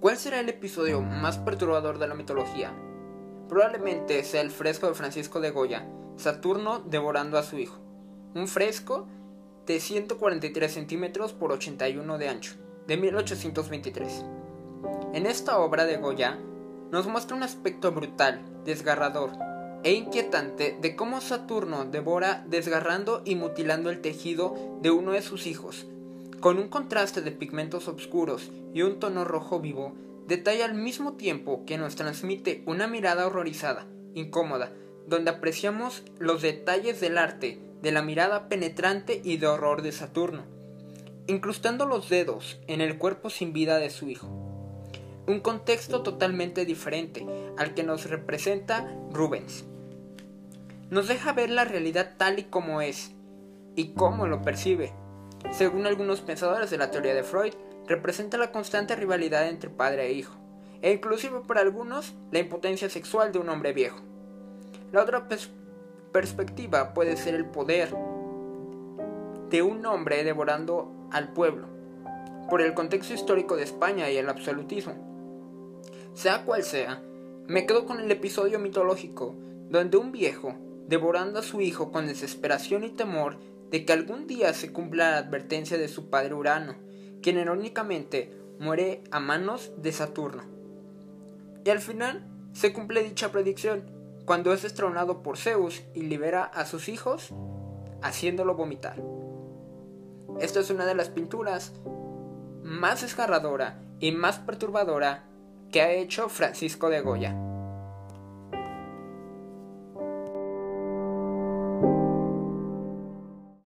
¿Cuál será el episodio más perturbador de la mitología? Probablemente sea el fresco de Francisco de Goya, Saturno devorando a su hijo. Un fresco de 143 centímetros por 81 de ancho, de 1823. En esta obra de Goya nos muestra un aspecto brutal, desgarrador e inquietante de cómo Saturno devora desgarrando y mutilando el tejido de uno de sus hijos, con un contraste de pigmentos oscuros y un tono rojo vivo, detalla al mismo tiempo que nos transmite una mirada horrorizada, incómoda, donde apreciamos los detalles del arte, de la mirada penetrante y de horror de Saturno, incrustando los dedos en el cuerpo sin vida de su hijo. Un contexto totalmente diferente al que nos representa Rubens. Nos deja ver la realidad tal y como es y cómo lo percibe, según algunos pensadores de la teoría de Freud, representa la constante rivalidad entre padre e hijo, e inclusive para algunos la impotencia sexual de un hombre viejo. La otra perspectiva puede ser el poder de un hombre devorando al pueblo, por el contexto histórico de España y el absolutismo. Sea cual sea, me quedo con el episodio mitológico donde un viejo, devorando a su hijo con desesperación y temor, de que algún día se cumpla la advertencia de su padre Urano, quien irónicamente muere a manos de Saturno. Y al final se cumple dicha predicción, cuando es destronado por Zeus y libera a sus hijos, haciéndolo vomitar. Esta es una de las pinturas más desgarradora y más perturbadora que ha hecho Francisco de Goya.